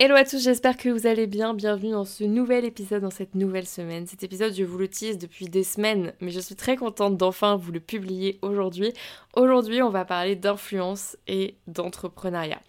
Hello à tous, j'espère que vous allez bien. Bienvenue dans ce nouvel épisode, dans cette nouvelle semaine. Cet épisode, je vous le tease depuis des semaines, mais je suis très contente d'enfin vous le publier aujourd'hui. Aujourd'hui, on va parler d'influence et d'entrepreneuriat.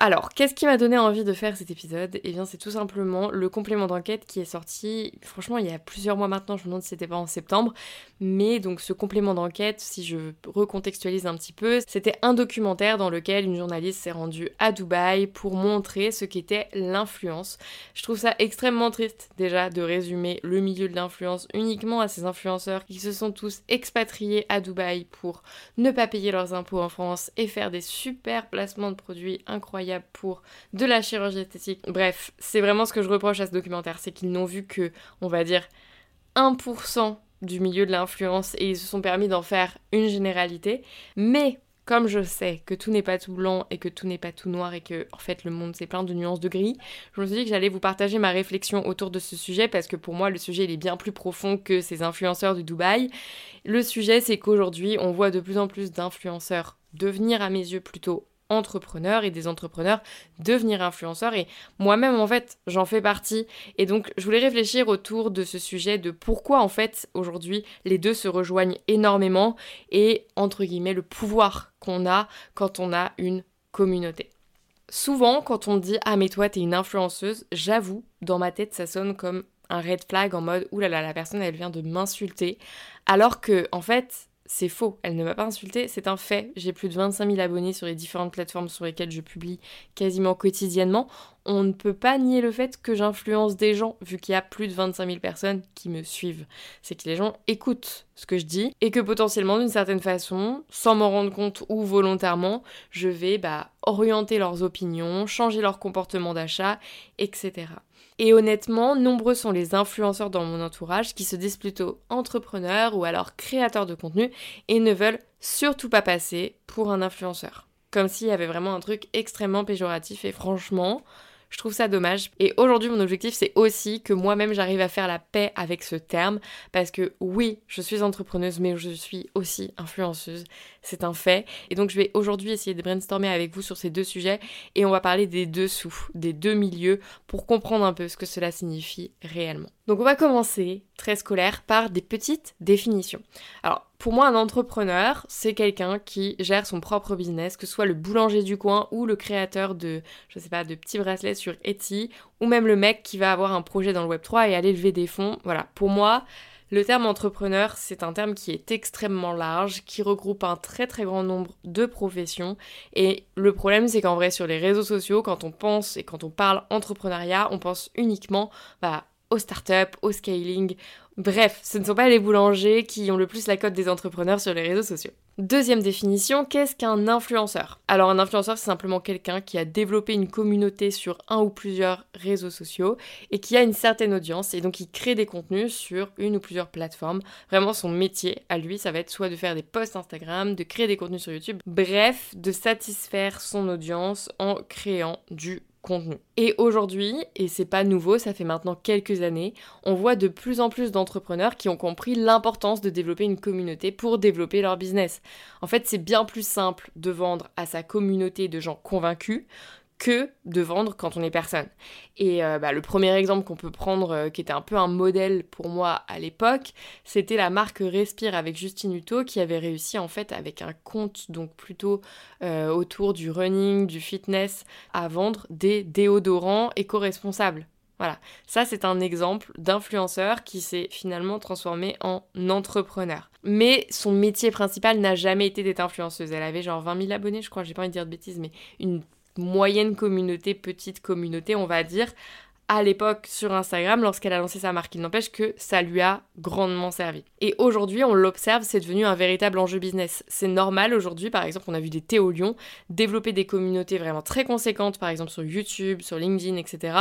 Alors, qu'est-ce qui m'a donné envie de faire cet épisode? Eh bien, c'est tout simplement le complément d'enquête qui est sorti, franchement, il y a plusieurs mois maintenant, je me demande si c'était pas en septembre, mais donc ce complément d'enquête, si je recontextualise un petit peu, c'était un documentaire dans lequel une journaliste s'est rendue à Dubaï pour montrer ce qu'était l'influence. Je trouve ça extrêmement triste déjà de résumer le milieu de l'influence uniquement à ces influenceurs qui se sont tous expatriés à Dubaï pour ne pas payer leurs impôts en France et faire des super placements de produits incroyables pour de la chirurgie esthétique. Bref, c'est vraiment ce que je reproche à ce documentaire, c'est qu'ils n'ont vu que, on va dire, 1% du milieu de l'influence et ils se sont permis d'en faire une généralité. Mais comme je sais que tout n'est pas tout blanc et que tout n'est pas tout noir et que en fait le monde c'est plein de nuances de gris, je me suis dit que j'allais vous partager ma réflexion autour de ce sujet parce que pour moi le sujet il est bien plus profond que ces influenceurs du Dubaï. Le sujet c'est qu'aujourd'hui on voit de plus en plus d'influenceurs devenir à mes yeux plutôt entrepreneurs et des entrepreneurs devenir influenceurs. Et moi-même en fait j'en fais partie. Et donc je voulais réfléchir autour de ce sujet de pourquoi en fait aujourd'hui les deux se rejoignent énormément et entre guillemets le pouvoir qu'on a quand on a une communauté. Souvent quand on dit ah mais toi t'es une influenceuse, j'avoue dans ma tête ça sonne comme un red flag en mode oulala la personne elle vient de m'insulter alors que en fait c'est faux, elle ne m'a pas insulté, c'est un fait. J'ai plus de 25 000 abonnés sur les différentes plateformes sur lesquelles je publie quasiment quotidiennement. On ne peut pas nier le fait que j'influence des gens, vu qu'il y a plus de 25 000 personnes qui me suivent. C'est que les gens écoutent ce que je dis et que potentiellement, d'une certaine façon, sans m'en rendre compte ou volontairement, je vais bah, orienter leurs opinions, changer leur comportement d'achat, etc. Et honnêtement, nombreux sont les influenceurs dans mon entourage qui se disent plutôt entrepreneurs ou alors créateurs de contenu et ne veulent surtout pas passer pour un influenceur. Comme s'il y avait vraiment un truc extrêmement péjoratif et franchement, je trouve ça dommage. Et aujourd'hui, mon objectif, c'est aussi que moi-même, j'arrive à faire la paix avec ce terme. Parce que oui, je suis entrepreneuse, mais je suis aussi influenceuse. C'est un fait. Et donc, je vais aujourd'hui essayer de brainstormer avec vous sur ces deux sujets. Et on va parler des deux sous, des deux milieux, pour comprendre un peu ce que cela signifie réellement. Donc, on va commencer, très scolaire, par des petites définitions. Alors, pour moi, un entrepreneur, c'est quelqu'un qui gère son propre business, que ce soit le boulanger du coin ou le créateur de, je sais pas, de petits bracelets sur Etsy, ou même le mec qui va avoir un projet dans le Web3 et aller lever des fonds. Voilà, pour moi, le terme entrepreneur, c'est un terme qui est extrêmement large, qui regroupe un très très grand nombre de professions. Et le problème, c'est qu'en vrai, sur les réseaux sociaux, quand on pense et quand on parle entrepreneuriat, on pense uniquement bah, aux startups, au scaling, Bref, ce ne sont pas les boulangers qui ont le plus la cote des entrepreneurs sur les réseaux sociaux. Deuxième définition, qu'est-ce qu'un influenceur? Alors un influenceur, c'est simplement quelqu'un qui a développé une communauté sur un ou plusieurs réseaux sociaux et qui a une certaine audience et donc qui crée des contenus sur une ou plusieurs plateformes. Vraiment son métier à lui, ça va être soit de faire des posts Instagram, de créer des contenus sur YouTube, bref, de satisfaire son audience en créant du et aujourd'hui, et c'est pas nouveau, ça fait maintenant quelques années, on voit de plus en plus d'entrepreneurs qui ont compris l'importance de développer une communauté pour développer leur business. En fait, c'est bien plus simple de vendre à sa communauté de gens convaincus que de vendre quand on est personne. Et euh, bah, le premier exemple qu'on peut prendre, euh, qui était un peu un modèle pour moi à l'époque, c'était la marque Respire avec Justine Hutto qui avait réussi en fait avec un compte donc plutôt euh, autour du running, du fitness, à vendre des déodorants éco-responsables. Voilà, ça c'est un exemple d'influenceur qui s'est finalement transformé en entrepreneur. Mais son métier principal n'a jamais été d'être influenceuse. Elle avait genre 20 000 abonnés, je crois, j'ai pas envie de dire de bêtises, mais une moyenne communauté, petite communauté, on va dire, à l'époque sur Instagram lorsqu'elle a lancé sa marque. Il n'empêche que ça lui a grandement servi. Et aujourd'hui, on l'observe, c'est devenu un véritable enjeu business. C'est normal aujourd'hui, par exemple, on a vu des Théo développer des communautés vraiment très conséquentes, par exemple sur YouTube, sur LinkedIn, etc.,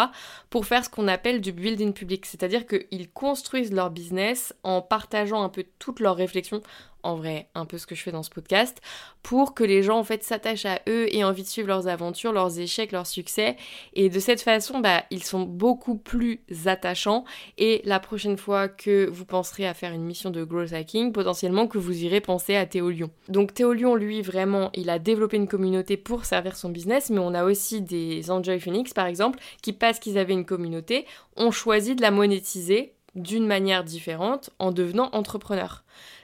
pour faire ce qu'on appelle du building public. C'est-à-dire qu'ils construisent leur business en partageant un peu toutes leurs réflexions en vrai un peu ce que je fais dans ce podcast, pour que les gens en fait s'attachent à eux et envie de suivre leurs aventures, leurs échecs, leurs succès. Et de cette façon, bah, ils sont beaucoup plus attachants. Et la prochaine fois que vous penserez à faire une mission de growth hacking, potentiellement que vous irez penser à Théo Lyon. Donc Théo Lyon, lui, vraiment, il a développé une communauté pour servir son business, mais on a aussi des Enjoy Phoenix, par exemple, qui parce qu'ils avaient une communauté, ont choisi de la monétiser d'une manière différente en devenant entrepreneur.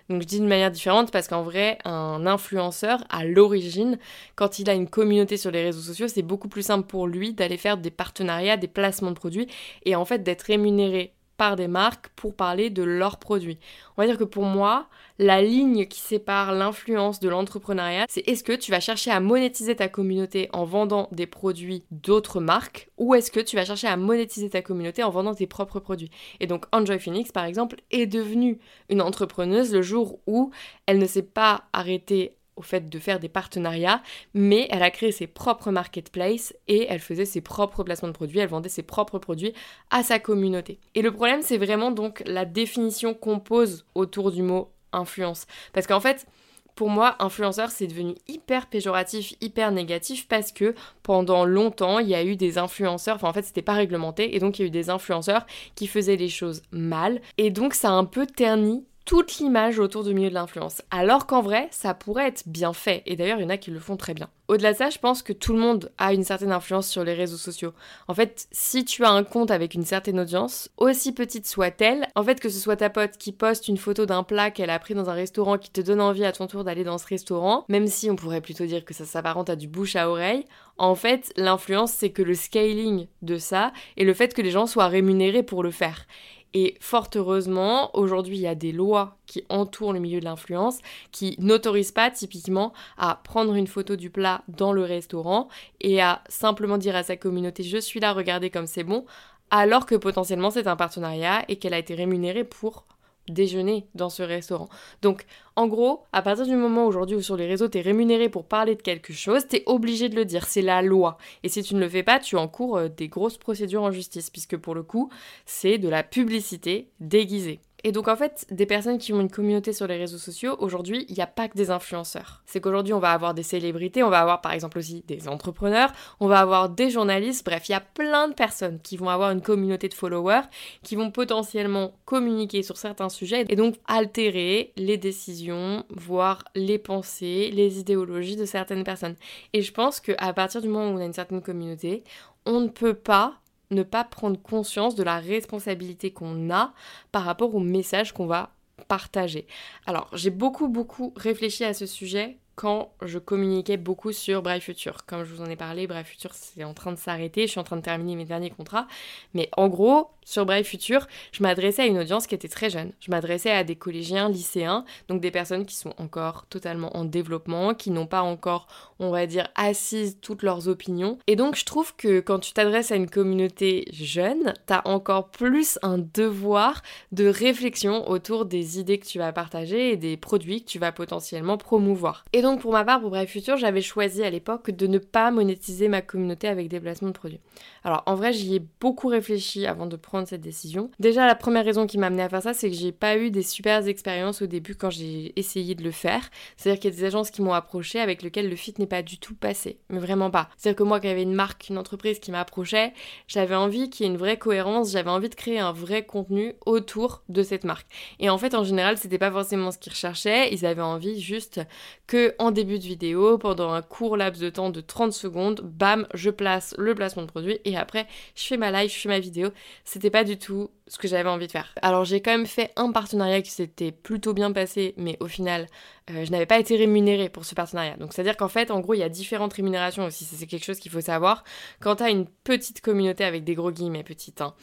Donc je dis d'une manière différente parce qu'en vrai, un influenceur, à l'origine, quand il a une communauté sur les réseaux sociaux, c'est beaucoup plus simple pour lui d'aller faire des partenariats, des placements de produits et en fait d'être rémunéré par des marques pour parler de leurs produits. On va dire que pour moi, la ligne qui sépare l'influence de l'entrepreneuriat, c'est est-ce que tu vas chercher à monétiser ta communauté en vendant des produits d'autres marques ou est-ce que tu vas chercher à monétiser ta communauté en vendant tes propres produits? Et donc Enjoy Phoenix par exemple est devenue une entrepreneuse le jour où elle ne s'est pas arrêtée au fait de faire des partenariats, mais elle a créé ses propres marketplaces et elle faisait ses propres placements de produits, elle vendait ses propres produits à sa communauté. Et le problème, c'est vraiment donc la définition qu'on pose autour du mot influence. Parce qu'en fait, pour moi, influenceur, c'est devenu hyper péjoratif, hyper négatif parce que pendant longtemps, il y a eu des influenceurs, enfin en fait, c'était pas réglementé, et donc il y a eu des influenceurs qui faisaient les choses mal, et donc ça a un peu terni toute l'image autour du milieu de l'influence. Alors qu'en vrai, ça pourrait être bien fait. Et d'ailleurs, il y en a qui le font très bien. Au-delà de ça, je pense que tout le monde a une certaine influence sur les réseaux sociaux. En fait, si tu as un compte avec une certaine audience, aussi petite soit-elle, en fait, que ce soit ta pote qui poste une photo d'un plat qu'elle a pris dans un restaurant qui te donne envie à ton tour d'aller dans ce restaurant, même si on pourrait plutôt dire que ça s'apparente à du bouche à oreille, en fait, l'influence, c'est que le scaling de ça et le fait que les gens soient rémunérés pour le faire. Et fort heureusement, aujourd'hui, il y a des lois qui entourent le milieu de l'influence qui n'autorisent pas typiquement à prendre une photo du plat dans le restaurant et à simplement dire à sa communauté je suis là, regardez comme c'est bon, alors que potentiellement c'est un partenariat et qu'elle a été rémunérée pour déjeuner dans ce restaurant. Donc, en gros, à partir du moment aujourd'hui où sur les réseaux, tu es rémunéré pour parler de quelque chose, tu es obligé de le dire, c'est la loi. Et si tu ne le fais pas, tu encours euh, des grosses procédures en justice, puisque pour le coup, c'est de la publicité déguisée. Et donc en fait, des personnes qui ont une communauté sur les réseaux sociaux, aujourd'hui, il n'y a pas que des influenceurs. C'est qu'aujourd'hui, on va avoir des célébrités, on va avoir par exemple aussi des entrepreneurs, on va avoir des journalistes, bref, il y a plein de personnes qui vont avoir une communauté de followers, qui vont potentiellement communiquer sur certains sujets et donc altérer les décisions, voire les pensées, les idéologies de certaines personnes. Et je pense qu'à partir du moment où on a une certaine communauté, on ne peut pas ne pas prendre conscience de la responsabilité qu'on a par rapport au message qu'on va partager. Alors, j'ai beaucoup, beaucoup réfléchi à ce sujet quand je communiquais beaucoup sur Brave Future. Comme je vous en ai parlé, Brave Future c'est en train de s'arrêter, je suis en train de terminer mes derniers contrats. Mais en gros, sur Brave Future, je m'adressais à une audience qui était très jeune. Je m'adressais à des collégiens, lycéens, donc des personnes qui sont encore totalement en développement, qui n'ont pas encore, on va dire, assises toutes leurs opinions. Et donc je trouve que quand tu t'adresses à une communauté jeune, t'as encore plus un devoir de réflexion autour des idées que tu vas partager et des produits que tu vas potentiellement promouvoir. Et donc pour ma part, pour Brave Future, j'avais choisi à l'époque de ne pas monétiser ma communauté avec des placements de produits. Alors en vrai, j'y ai beaucoup réfléchi avant de prendre cette décision. Déjà, la première raison qui m'a amené à faire ça, c'est que j'ai pas eu des super expériences au début quand j'ai essayé de le faire. C'est-à-dire qu'il y a des agences qui m'ont approché avec lesquelles le fit n'est pas du tout passé, mais vraiment pas. C'est-à-dire que moi, quand il y avait une marque, une entreprise qui m'approchait, j'avais envie qu'il y ait une vraie cohérence, j'avais envie de créer un vrai contenu autour de cette marque. Et en fait, en général, c'était pas forcément ce qu'ils recherchaient, ils avaient envie juste que en début de vidéo, pendant un court laps de temps de 30 secondes, bam, je place le placement de produit et après, je fais ma live, je fais ma vidéo. C'était pas du tout ce que j'avais envie de faire. Alors j'ai quand même fait un partenariat qui s'était plutôt bien passé, mais au final, euh, je n'avais pas été rémunérée pour ce partenariat. Donc c'est-à-dire qu'en fait, en gros, il y a différentes rémunérations aussi. C'est quelque chose qu'il faut savoir. Quand tu as une petite communauté avec des gros guillemets petites, hein,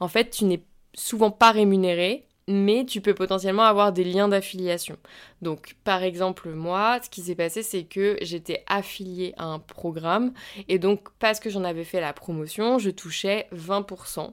en fait, tu n'es souvent pas rémunéré mais tu peux potentiellement avoir des liens d'affiliation. Donc par exemple moi, ce qui s'est passé c'est que j'étais affiliée à un programme et donc parce que j'en avais fait la promotion, je touchais 20%.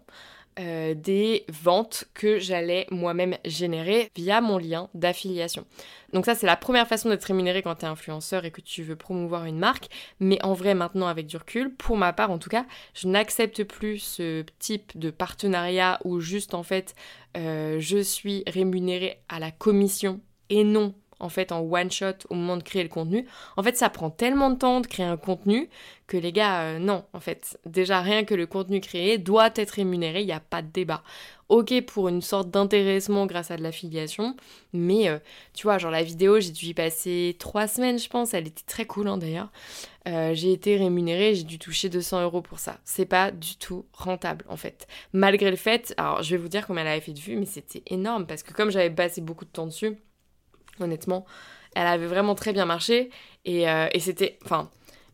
Euh, des ventes que j'allais moi-même générer via mon lien d'affiliation. Donc ça c'est la première façon d'être rémunéré quand tu es influenceur et que tu veux promouvoir une marque, mais en vrai maintenant avec du recul, pour ma part en tout cas, je n'accepte plus ce type de partenariat où juste en fait euh, je suis rémunéré à la commission et non en fait en one shot au moment de créer le contenu. En fait, ça prend tellement de temps de créer un contenu que les gars, euh, non, en fait, déjà rien que le contenu créé doit être rémunéré, il n'y a pas de débat. Ok pour une sorte d'intéressement grâce à de l'affiliation, mais euh, tu vois, genre la vidéo, j'ai dû y passer trois semaines, je pense, elle était très cool hein, d'ailleurs. Euh, j'ai été rémunérée, j'ai dû toucher 200 euros pour ça. C'est pas du tout rentable en fait. Malgré le fait, alors je vais vous dire combien elle avait fait de vues, mais c'était énorme parce que comme j'avais passé beaucoup de temps dessus, honnêtement. Elle avait vraiment très bien marché et, euh, et c'était... Enfin,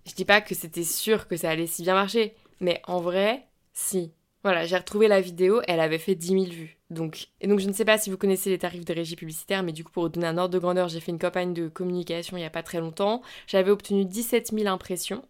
je dis pas que c'était sûr que ça allait si bien marcher, mais en vrai, si. Voilà, j'ai retrouvé la vidéo, elle avait fait 10 000 vues. Donc, et donc je ne sais pas si vous connaissez les tarifs de régie publicitaire, mais du coup pour vous donner un ordre de grandeur, j'ai fait une campagne de communication il n'y a pas très longtemps. J'avais obtenu 17 000 impressions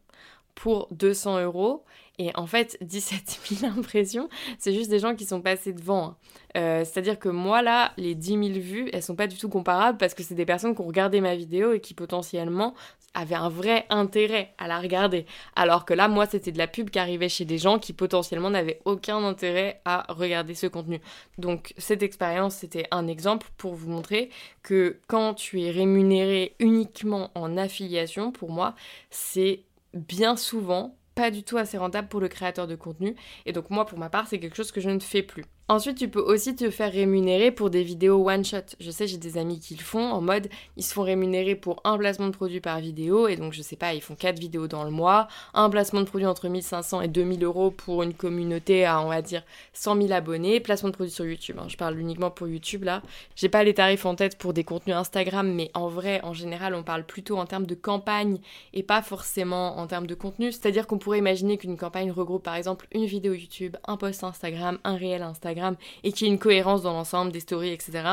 pour 200 euros. Et en fait, 17 000 impressions, c'est juste des gens qui sont passés devant. Hein. Euh, c'est-à-dire que moi, là, les 10 000 vues, elles sont pas du tout comparables parce que c'est des personnes qui ont regardé ma vidéo et qui potentiellement avaient un vrai intérêt à la regarder. Alors que là, moi, c'était de la pub qui arrivait chez des gens qui potentiellement n'avaient aucun intérêt à regarder ce contenu. Donc, cette expérience, c'était un exemple pour vous montrer que quand tu es rémunéré uniquement en affiliation, pour moi, c'est bien souvent pas du tout assez rentable pour le créateur de contenu. Et donc moi, pour ma part, c'est quelque chose que je ne fais plus. Ensuite, tu peux aussi te faire rémunérer pour des vidéos one shot. Je sais, j'ai des amis qui le font en mode ils se font rémunérer pour un placement de produit par vidéo et donc je sais pas, ils font 4 vidéos dans le mois, un placement de produit entre 1500 et 2000 euros pour une communauté à on va dire 100 000 abonnés, placement de produit sur YouTube. Hein. Je parle uniquement pour YouTube là. J'ai pas les tarifs en tête pour des contenus Instagram, mais en vrai, en général, on parle plutôt en termes de campagne et pas forcément en termes de contenu. C'est-à-dire qu'on pourrait imaginer qu'une campagne regroupe par exemple une vidéo YouTube, un post Instagram, un réel Instagram et qu'il y ait une cohérence dans l'ensemble des stories, etc.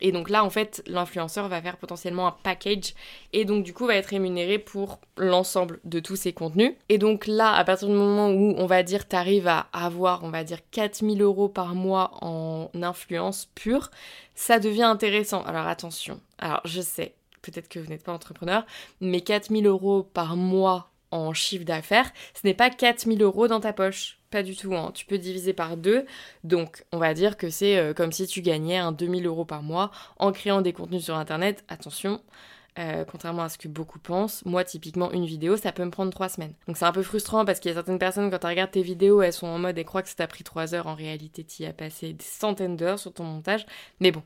Et donc là, en fait, l'influenceur va faire potentiellement un package et donc du coup va être rémunéré pour l'ensemble de tous ces contenus. Et donc là, à partir du moment où on va dire tu arrives à avoir, on va dire 4000 euros par mois en influence pure, ça devient intéressant. Alors attention, alors je sais, peut-être que vous n'êtes pas entrepreneur, mais 4000 euros par mois en chiffre d'affaires, ce n'est pas 4000 euros dans ta poche. Pas du tout, hein. tu peux diviser par deux. Donc, on va dire que c'est euh, comme si tu gagnais un 2000 euros par mois en créant des contenus sur Internet. Attention, euh, contrairement à ce que beaucoup pensent, moi typiquement une vidéo ça peut me prendre trois semaines. Donc c'est un peu frustrant parce qu'il y a certaines personnes quand tu regardes tes vidéos elles sont en mode et croient que ça t'a pris trois heures, en réalité tu y as passé des centaines d'heures sur ton montage. Mais bon,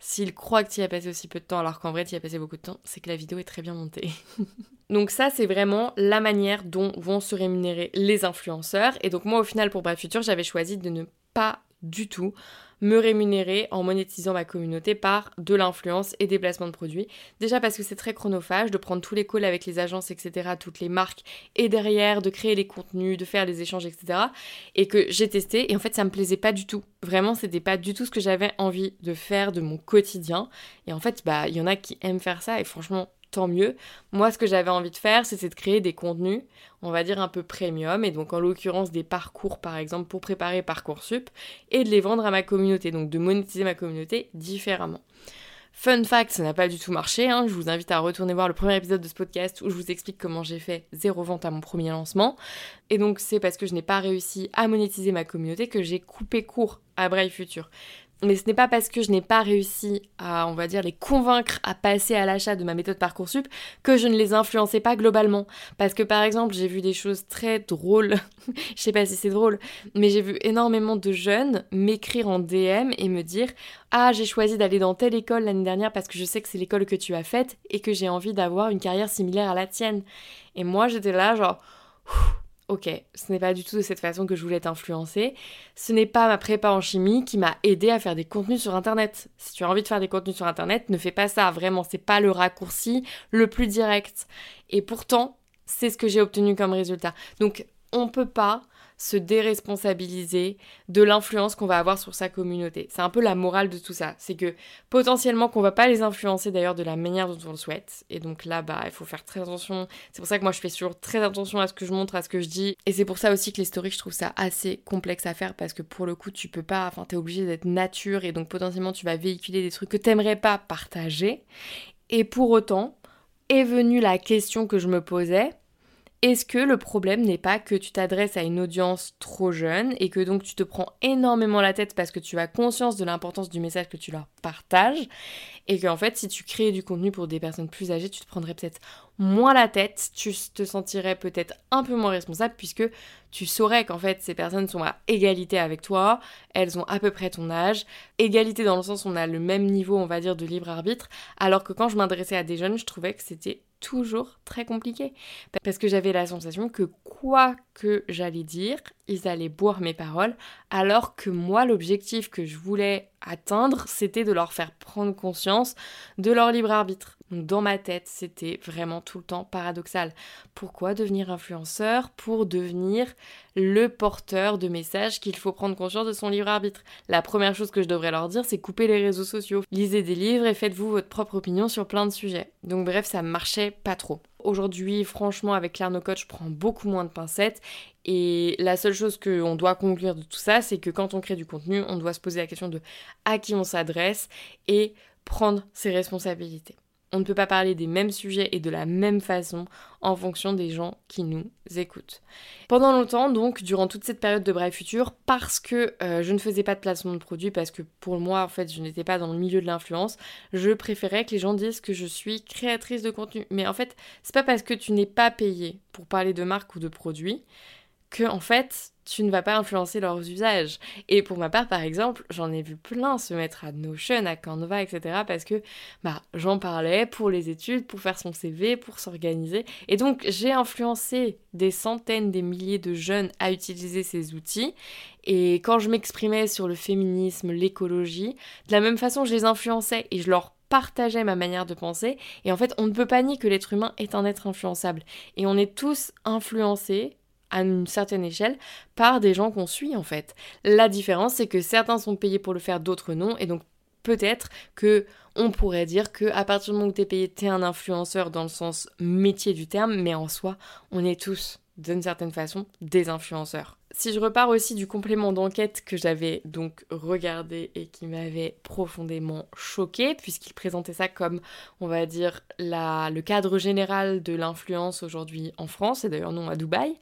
s'ils croient que tu y as passé aussi peu de temps alors qu'en vrai tu y as passé beaucoup de temps, c'est que la vidéo est très bien montée. Donc ça, c'est vraiment la manière dont vont se rémunérer les influenceurs. Et donc moi, au final, pour Brad Future, j'avais choisi de ne pas du tout me rémunérer en monétisant ma communauté par de l'influence et des placements de produits. Déjà parce que c'est très chronophage de prendre tous les calls avec les agences, etc., toutes les marques, et derrière de créer les contenus, de faire les échanges, etc. Et que j'ai testé et en fait ça me plaisait pas du tout. Vraiment, c'était pas du tout ce que j'avais envie de faire de mon quotidien. Et en fait, bah, il y en a qui aiment faire ça et franchement, tant mieux. Moi, ce que j'avais envie de faire, c'était de créer des contenus, on va dire un peu premium, et donc en l'occurrence des parcours, par exemple, pour préparer Parcoursup, et de les vendre à ma communauté, donc de monétiser ma communauté différemment. Fun fact, ça n'a pas du tout marché. Hein. Je vous invite à retourner voir le premier épisode de ce podcast où je vous explique comment j'ai fait zéro vente à mon premier lancement. Et donc c'est parce que je n'ai pas réussi à monétiser ma communauté que j'ai coupé court à Brave Future. Mais ce n'est pas parce que je n'ai pas réussi à, on va dire, les convaincre à passer à l'achat de ma méthode Parcoursup que je ne les influençais pas globalement. Parce que par exemple, j'ai vu des choses très drôles, je sais pas si c'est drôle, mais j'ai vu énormément de jeunes m'écrire en DM et me dire Ah, j'ai choisi d'aller dans telle école l'année dernière parce que je sais que c'est l'école que tu as faite et que j'ai envie d'avoir une carrière similaire à la tienne. Et moi, j'étais là, genre ok, ce n'est pas du tout de cette façon que je voulais t'influencer. Ce n'est pas ma prépa en chimie qui m'a aidé à faire des contenus sur internet. Si tu as envie de faire des contenus sur internet, ne fais pas ça, vraiment, c'est pas le raccourci le plus direct. Et pourtant, c'est ce que j'ai obtenu comme résultat. Donc, on peut pas se déresponsabiliser de l'influence qu'on va avoir sur sa communauté. C'est un peu la morale de tout ça. C'est que potentiellement qu'on va pas les influencer d'ailleurs de la manière dont on le souhaite. Et donc là, bah, il faut faire très attention. C'est pour ça que moi, je fais toujours très attention à ce que je montre, à ce que je dis. Et c'est pour ça aussi que les stories, je trouve ça assez complexe à faire parce que pour le coup, tu peux pas, enfin, t'es obligé d'être nature et donc potentiellement, tu vas véhiculer des trucs que t'aimerais pas partager. Et pour autant, est venue la question que je me posais, est-ce que le problème n'est pas que tu t'adresses à une audience trop jeune et que donc tu te prends énormément la tête parce que tu as conscience de l'importance du message que tu leur partages et qu'en fait si tu crées du contenu pour des personnes plus âgées, tu te prendrais peut-être moins la tête, tu te sentirais peut-être un peu moins responsable puisque tu saurais qu'en fait ces personnes sont à égalité avec toi, elles ont à peu près ton âge, égalité dans le sens où on a le même niveau on va dire de libre arbitre, alors que quand je m'adressais à des jeunes, je trouvais que c'était toujours très compliqué. Parce que j'avais la sensation que quoi que j'allais dire, ils allaient boire mes paroles, alors que moi, l'objectif que je voulais atteindre, c'était de leur faire prendre conscience de leur libre arbitre. dans ma tête, c'était vraiment tout le temps paradoxal. Pourquoi devenir influenceur Pour devenir le porteur de messages qu'il faut prendre conscience de son libre arbitre? La première chose que je devrais leur dire, c'est couper les réseaux sociaux. Lisez des livres et faites-vous votre propre opinion sur plein de sujets. Donc bref, ça marchait pas trop. Aujourd'hui, franchement, avec Claire je prends beaucoup moins de pincettes. Et la seule chose qu'on doit conclure de tout ça, c'est que quand on crée du contenu, on doit se poser la question de à qui on s'adresse et prendre ses responsabilités. On ne peut pas parler des mêmes sujets et de la même façon en fonction des gens qui nous écoutent. Pendant longtemps, donc, durant toute cette période de Brave Future, parce que euh, je ne faisais pas de placement de produits, parce que pour moi, en fait, je n'étais pas dans le milieu de l'influence, je préférais que les gens disent que je suis créatrice de contenu. Mais en fait, c'est pas parce que tu n'es pas payé pour parler de marque ou de produit que, en fait, tu ne vas pas influencer leurs usages. Et pour ma part, par exemple, j'en ai vu plein se mettre à Notion, à Canva, etc. parce que bah, j'en parlais pour les études, pour faire son CV, pour s'organiser. Et donc, j'ai influencé des centaines, des milliers de jeunes à utiliser ces outils. Et quand je m'exprimais sur le féminisme, l'écologie, de la même façon, je les influençais et je leur partageais ma manière de penser. Et en fait, on ne peut pas nier que l'être humain est un être influençable. Et on est tous influencés à une certaine échelle par des gens qu'on suit en fait. La différence c'est que certains sont payés pour le faire, d'autres non et donc peut-être que on pourrait dire que à partir du moment où tu es payé, tu es un influenceur dans le sens métier du terme, mais en soi, on est tous d'une certaine façon des influenceurs. Si je repars aussi du complément d'enquête que j'avais donc regardé et qui m'avait profondément choqué, puisqu'il présentait ça comme, on va dire, le cadre général de l'influence aujourd'hui en France, et d'ailleurs non à Dubaï,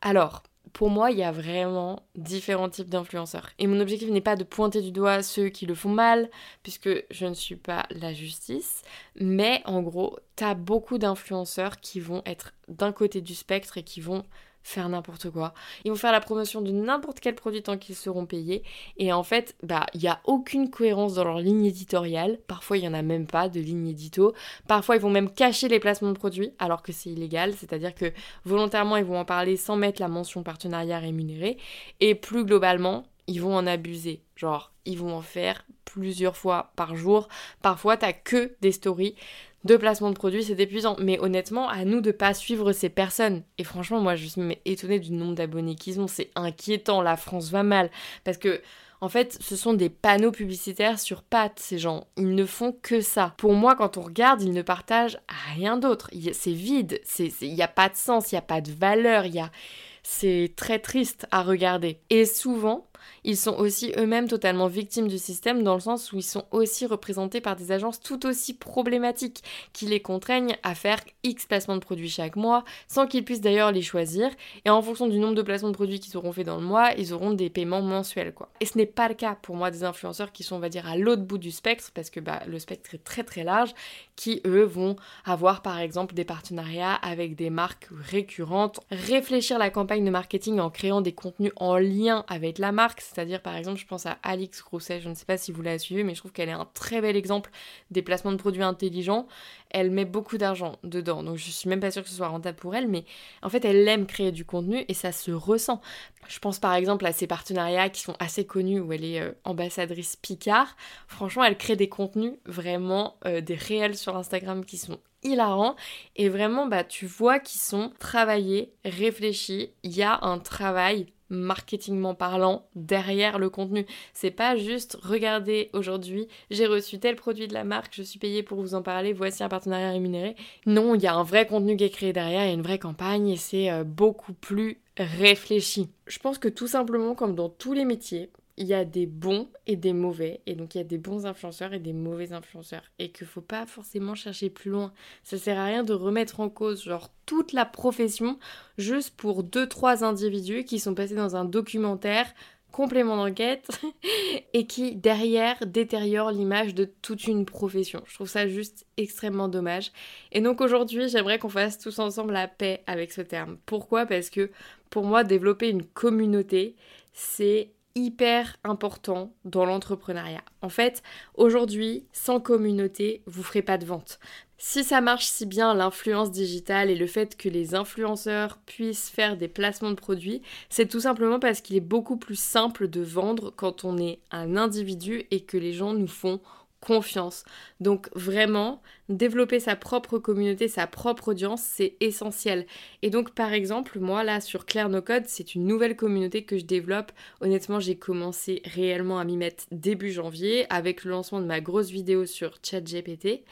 alors, pour moi, il y a vraiment différents types d'influenceurs. Et mon objectif n'est pas de pointer du doigt ceux qui le font mal, puisque je ne suis pas la justice. Mais en gros, t'as beaucoup d'influenceurs qui vont être d'un côté du spectre et qui vont faire n'importe quoi. Ils vont faire la promotion de n'importe quel produit tant qu'ils seront payés. Et en fait, bah, il n'y a aucune cohérence dans leur ligne éditoriale. Parfois, il n'y en a même pas de ligne édito. Parfois, ils vont même cacher les placements de produits alors que c'est illégal. C'est-à-dire que volontairement, ils vont en parler sans mettre la mention partenariat rémunéré. Et plus globalement, ils vont en abuser. Genre, ils vont en faire plusieurs fois par jour. Parfois, t'as que des stories de placement de produits, c'est épuisant. Mais honnêtement, à nous de pas suivre ces personnes. Et franchement, moi, je suis étonnée du nombre d'abonnés qu'ils ont. C'est inquiétant. La France va mal. Parce que, en fait, ce sont des panneaux publicitaires sur pattes, ces gens. Ils ne font que ça. Pour moi, quand on regarde, ils ne partagent rien d'autre. C'est vide. Il n'y a pas de sens, il n'y a pas de valeur. Il y a... C'est très triste à regarder. Et souvent, ils sont aussi eux-mêmes totalement victimes du système dans le sens où ils sont aussi représentés par des agences tout aussi problématiques qui les contraignent à faire X placements de produits chaque mois sans qu'ils puissent d'ailleurs les choisir et en fonction du nombre de placements de produits qu'ils auront fait dans le mois, ils auront des paiements mensuels quoi. Et ce n'est pas le cas pour moi des influenceurs qui sont on va dire à l'autre bout du spectre parce que bah, le spectre est très très large qui eux vont avoir par exemple des partenariats avec des marques récurrentes, réfléchir la campagne de marketing en créant des contenus en lien avec la marque c'est-à-dire, par exemple, je pense à Alix Grousset, je ne sais pas si vous la suivez, mais je trouve qu'elle est un très bel exemple des placements de produits intelligents. Elle met beaucoup d'argent dedans, donc je suis même pas sûre que ce soit rentable pour elle, mais en fait, elle aime créer du contenu et ça se ressent. Je pense par exemple à ces partenariats qui sont assez connus où elle est euh, ambassadrice Picard. Franchement, elle crée des contenus vraiment euh, des réels sur Instagram qui sont hilarants et vraiment bah tu vois qu'ils sont travaillés, réfléchis, il y a un travail marketingment parlant derrière le contenu. C'est pas juste regarder aujourd'hui, j'ai reçu tel produit de la marque, je suis payé pour vous en parler, voici un partenariat rémunéré. Non, il y a un vrai contenu qui est créé derrière, il y a une vraie campagne et c'est euh, beaucoup plus réfléchi. Je pense que tout simplement comme dans tous les métiers, il y a des bons et des mauvais, et donc il y a des bons influenceurs et des mauvais influenceurs, et qu'il faut pas forcément chercher plus loin. Ça sert à rien de remettre en cause genre toute la profession juste pour deux trois individus qui sont passés dans un documentaire complément d'enquête et qui derrière détériore l'image de toute une profession. Je trouve ça juste extrêmement dommage. Et donc aujourd'hui, j'aimerais qu'on fasse tous ensemble la paix avec ce terme. Pourquoi? Parce que pour moi, développer une communauté, c'est hyper important dans l'entrepreneuriat. En fait, aujourd'hui, sans communauté, vous ferez pas de vente. Si ça marche si bien l'influence digitale et le fait que les influenceurs puissent faire des placements de produits, c'est tout simplement parce qu'il est beaucoup plus simple de vendre quand on est un individu et que les gens nous font confiance. Donc vraiment, développer sa propre communauté, sa propre audience, c'est essentiel. Et donc par exemple, moi là sur Claire No Code, c'est une nouvelle communauté que je développe. Honnêtement, j'ai commencé réellement à m'y mettre début janvier avec le lancement de ma grosse vidéo sur ChatGPT.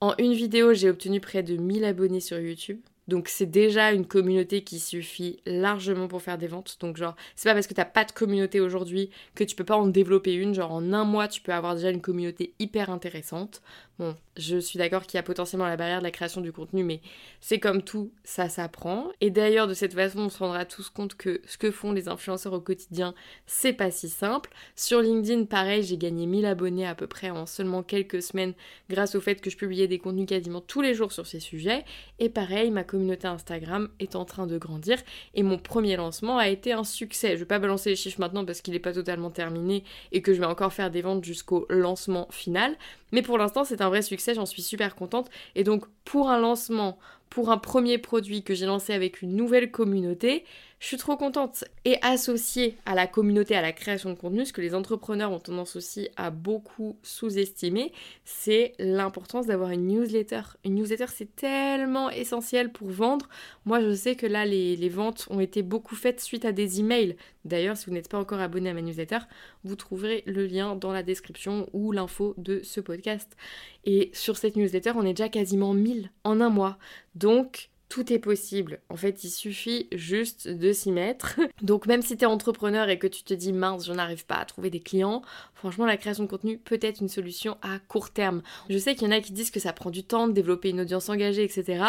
En une vidéo, j'ai obtenu près de 1000 abonnés sur YouTube. Donc c'est déjà une communauté qui suffit largement pour faire des ventes. Donc genre, c'est pas parce que t'as pas de communauté aujourd'hui que tu peux pas en développer une. Genre en un mois, tu peux avoir déjà une communauté hyper intéressante. Bon, je suis d'accord qu'il y a potentiellement la barrière de la création du contenu, mais c'est comme tout, ça s'apprend. Et d'ailleurs, de cette façon, on se rendra tous compte que ce que font les influenceurs au quotidien, c'est pas si simple. Sur LinkedIn, pareil, j'ai gagné 1000 abonnés à peu près en seulement quelques semaines grâce au fait que je publiais des contenus quasiment tous les jours sur ces sujets. Et pareil, ma communauté Instagram est en train de grandir et mon premier lancement a été un succès. Je vais pas balancer les chiffres maintenant parce qu'il n'est pas totalement terminé et que je vais encore faire des ventes jusqu'au lancement final, mais pour l'instant, c'est un vrai succès, j'en suis super contente. Et donc, pour un lancement, pour un premier produit que j'ai lancé avec une nouvelle communauté, je suis trop contente. Et associé à la communauté, à la création de contenu, ce que les entrepreneurs ont tendance aussi à beaucoup sous-estimer, c'est l'importance d'avoir une newsletter. Une newsletter, c'est tellement essentiel pour vendre. Moi, je sais que là, les, les, ventes ont été beaucoup faites suite à des emails. D'ailleurs, si vous n'êtes pas encore abonné à ma newsletter, vous trouverez le lien dans la description ou l'info de ce podcast. Et sur cette newsletter, on est déjà quasiment 1000 en un mois. Donc, tout est possible. En fait, il suffit juste de s'y mettre. Donc même si tu es entrepreneur et que tu te dis mince, je n'arrive pas à trouver des clients, franchement, la création de contenu peut être une solution à court terme. Je sais qu'il y en a qui disent que ça prend du temps de développer une audience engagée, etc.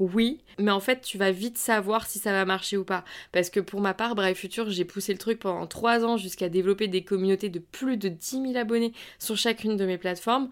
Oui, mais en fait, tu vas vite savoir si ça va marcher ou pas. Parce que pour ma part, Brave Future, j'ai poussé le truc pendant 3 ans jusqu'à développer des communautés de plus de 10 000 abonnés sur chacune de mes plateformes.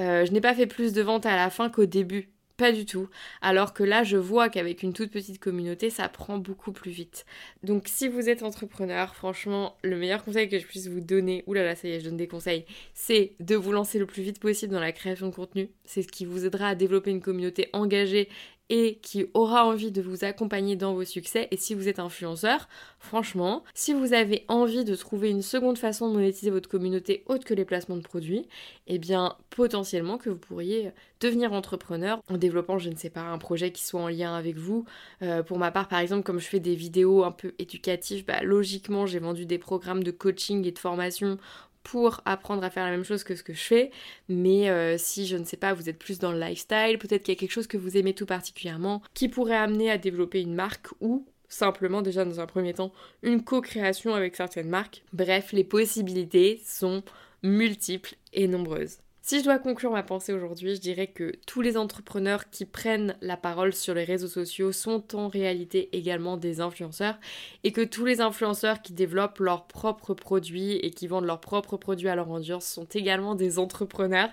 Euh, je n'ai pas fait plus de ventes à la fin qu'au début. Pas du tout. Alors que là, je vois qu'avec une toute petite communauté, ça prend beaucoup plus vite. Donc si vous êtes entrepreneur, franchement, le meilleur conseil que je puisse vous donner, oulala, ça y est, je donne des conseils, c'est de vous lancer le plus vite possible dans la création de contenu. C'est ce qui vous aidera à développer une communauté engagée et qui aura envie de vous accompagner dans vos succès. Et si vous êtes influenceur, franchement, si vous avez envie de trouver une seconde façon de monétiser votre communauté autre que les placements de produits, eh bien potentiellement que vous pourriez devenir entrepreneur en développant, je ne sais pas, un projet qui soit en lien avec vous. Euh, pour ma part, par exemple, comme je fais des vidéos un peu éducatives, bah, logiquement, j'ai vendu des programmes de coaching et de formation pour apprendre à faire la même chose que ce que je fais. Mais euh, si, je ne sais pas, vous êtes plus dans le lifestyle, peut-être qu'il y a quelque chose que vous aimez tout particulièrement, qui pourrait amener à développer une marque ou simplement déjà dans un premier temps une co-création avec certaines marques. Bref, les possibilités sont multiples et nombreuses. Si je dois conclure ma pensée aujourd'hui, je dirais que tous les entrepreneurs qui prennent la parole sur les réseaux sociaux sont en réalité également des influenceurs et que tous les influenceurs qui développent leurs propres produits et qui vendent leurs propres produits à leur audience sont également des entrepreneurs.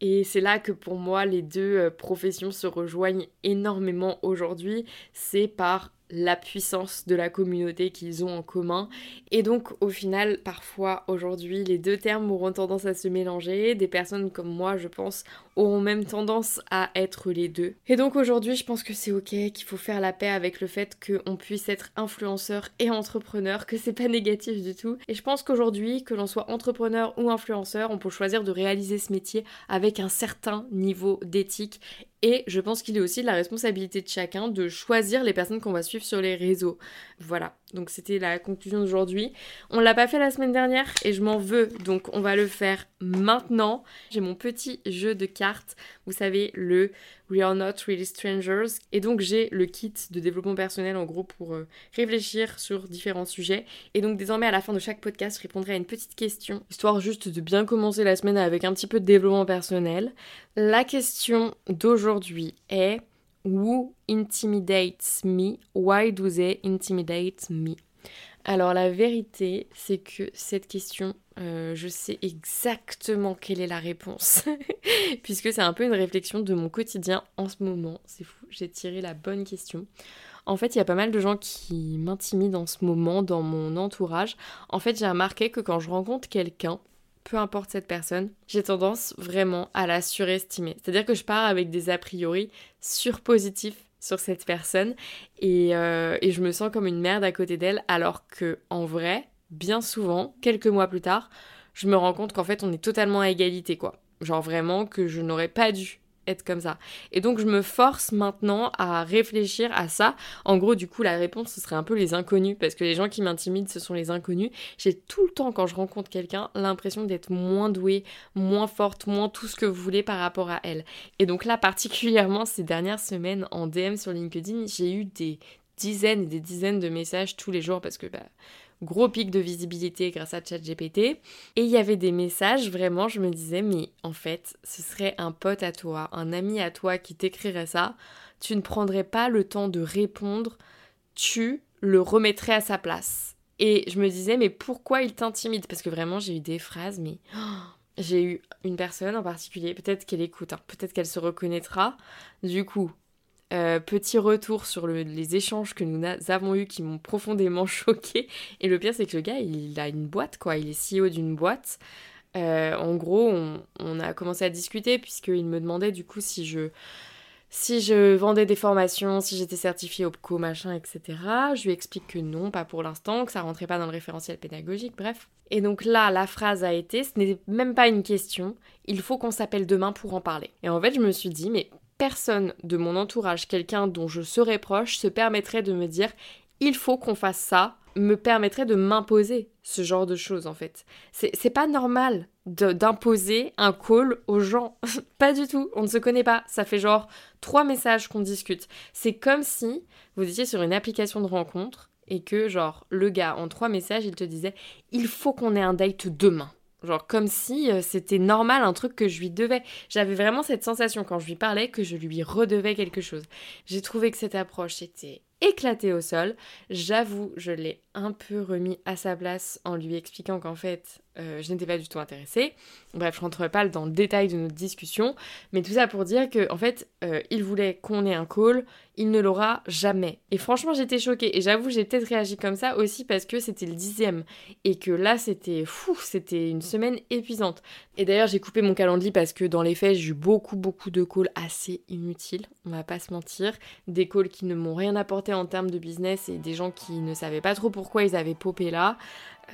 Et c'est là que pour moi les deux euh, professions se rejoignent énormément aujourd'hui. C'est par la puissance de la communauté qu'ils ont en commun. Et donc au final, parfois aujourd'hui, les deux termes auront tendance à se mélanger. Des personnes comme moi, je pense, auront même tendance à être les deux. Et donc aujourd'hui, je pense que c'est ok, qu'il faut faire la paix avec le fait qu'on puisse être influenceur et entrepreneur, que c'est pas négatif du tout. Et je pense qu'aujourd'hui, que l'on soit entrepreneur ou influenceur, on peut choisir de réaliser ce métier avec un certain niveau d'éthique et je pense qu'il est aussi de la responsabilité de chacun de choisir les personnes qu'on va suivre sur les réseaux. Voilà, donc c'était la conclusion d'aujourd'hui. On l'a pas fait la semaine dernière et je m'en veux, donc on va le faire maintenant. J'ai mon petit jeu de cartes, vous savez, le We Are Not Really Strangers. Et donc j'ai le kit de développement personnel en gros pour euh, réfléchir sur différents sujets. Et donc désormais à la fin de chaque podcast, je répondrai à une petite question, histoire juste de bien commencer la semaine avec un petit peu de développement personnel. La question d'aujourd'hui est Who intimidates me? Why do they intimidate me? Alors la vérité, c'est que cette question, euh, je sais exactement quelle est la réponse, puisque c'est un peu une réflexion de mon quotidien en ce moment. C'est fou, j'ai tiré la bonne question. En fait, il y a pas mal de gens qui m'intimident en ce moment dans mon entourage. En fait, j'ai remarqué que quand je rencontre quelqu'un, peu importe cette personne, j'ai tendance vraiment à la surestimer. C'est-à-dire que je pars avec des a priori surpositifs sur cette personne euh, et, je me sens comme une merde à côté d'elle alors que en vrai, bien souvent, quelques mois plus tard, je me rends compte qu'en fait on est totalement à égalité quoi. Genre vraiment que je n'aurais pas dû être comme ça. Et donc je me force maintenant à réfléchir à ça. En gros, du coup, la réponse, ce serait un peu les inconnus, parce que les gens qui m'intimident, ce sont les inconnus. J'ai tout le temps, quand je rencontre quelqu'un, l'impression d'être moins douée, moins forte, moins tout ce que vous voulez par rapport à elle. Et donc là, particulièrement ces dernières semaines en DM sur LinkedIn, j'ai eu des dizaines et des dizaines de messages tous les jours, parce que... Bah, gros pic de visibilité grâce à ChatGPT. Et il y avait des messages, vraiment, je me disais, mais en fait, ce serait un pote à toi, un ami à toi qui t'écrirait ça. Tu ne prendrais pas le temps de répondre, tu le remettrais à sa place. Et je me disais, mais pourquoi il t'intimide? Parce que vraiment, j'ai eu des phrases, mais j'ai eu une personne en particulier, peut-être qu'elle écoute, hein, peut-être qu'elle se reconnaîtra. Du coup, euh, petit retour sur les échanges que nous avons eus qui m'ont profondément choqué. Et le pire, c'est que le gars, il a une boîte, quoi. Il est CEO d'une boîte. Euh, en gros, on, a commencé à discuter puisqu'il me demandait du coup si je, si je vendais des formations, si j'étais certifiée OPCO, machin, etc. Je lui explique que non, pas pour l'instant, que ça rentrait pas dans le référentiel pédagogique, bref. Et donc là, la phrase a été, ce n'est même pas une question, il faut qu'on s'appelle demain pour en parler. Et en fait, je me suis dit, mais personne de mon entourage, quelqu'un dont je serais proche, se permettrait de me dire il faut qu'on fasse ça, me permettrait de m'imposer ce genre de choses en fait. C'est pas normal d'imposer un call aux gens. pas du tout, on ne se connaît pas. Ça fait genre trois messages qu'on discute. C'est comme si vous étiez sur une application de rencontre et que genre le gars en trois messages il te disait il faut qu'on ait un date demain. Genre comme si euh, c'était normal, un truc que je lui devais. J'avais vraiment cette sensation quand je lui parlais que je lui redevais quelque chose. J'ai trouvé que cette approche était éclatée au sol. J'avoue, je l'ai un peu remis à sa place en lui expliquant qu'en fait, euh, je n'étais pas du tout intéressée. Bref, je rentrerai pas dans le détail de notre discussion, mais tout ça pour dire que en fait, euh, il voulait qu'on ait un call, il ne l'aura jamais. Et franchement, j'étais choquée. Et j'avoue, j'ai peut-être réagi comme ça aussi parce que c'était le dixième et que là, c'était fou, c'était une semaine épuisante. Et d'ailleurs, j'ai coupé mon calendrier parce que dans les faits, j'ai eu beaucoup, beaucoup de calls assez inutiles. On va pas se mentir, des calls qui ne m'ont rien apporté en termes de business et des gens qui ne savaient pas trop pourquoi ils avaient popé là.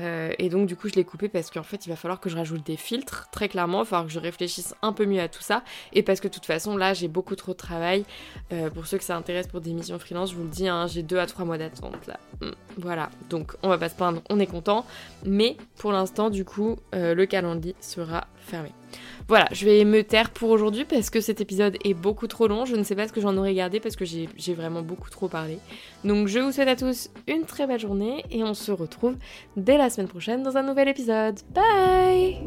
Euh, et donc du coup je l'ai coupé parce qu'en fait il va falloir que je rajoute des filtres, très clairement, il va falloir que je réfléchisse un peu mieux à tout ça. Et parce que de toute façon là j'ai beaucoup trop de travail. Euh, pour ceux que ça intéresse pour des missions freelance, je vous le dis, hein, j'ai 2 à 3 mois d'attente là. Mm, voilà, donc on va pas se plaindre, on est content. Mais pour l'instant du coup euh, le calendrier sera fermé. Voilà, je vais me taire pour aujourd'hui parce que cet épisode est beaucoup trop long. Je ne sais pas ce que j'en aurais gardé parce que j'ai vraiment beaucoup trop parlé. Donc je vous souhaite à tous une très belle journée et on se retrouve dès la semaine prochaine dans un nouvel épisode. Bye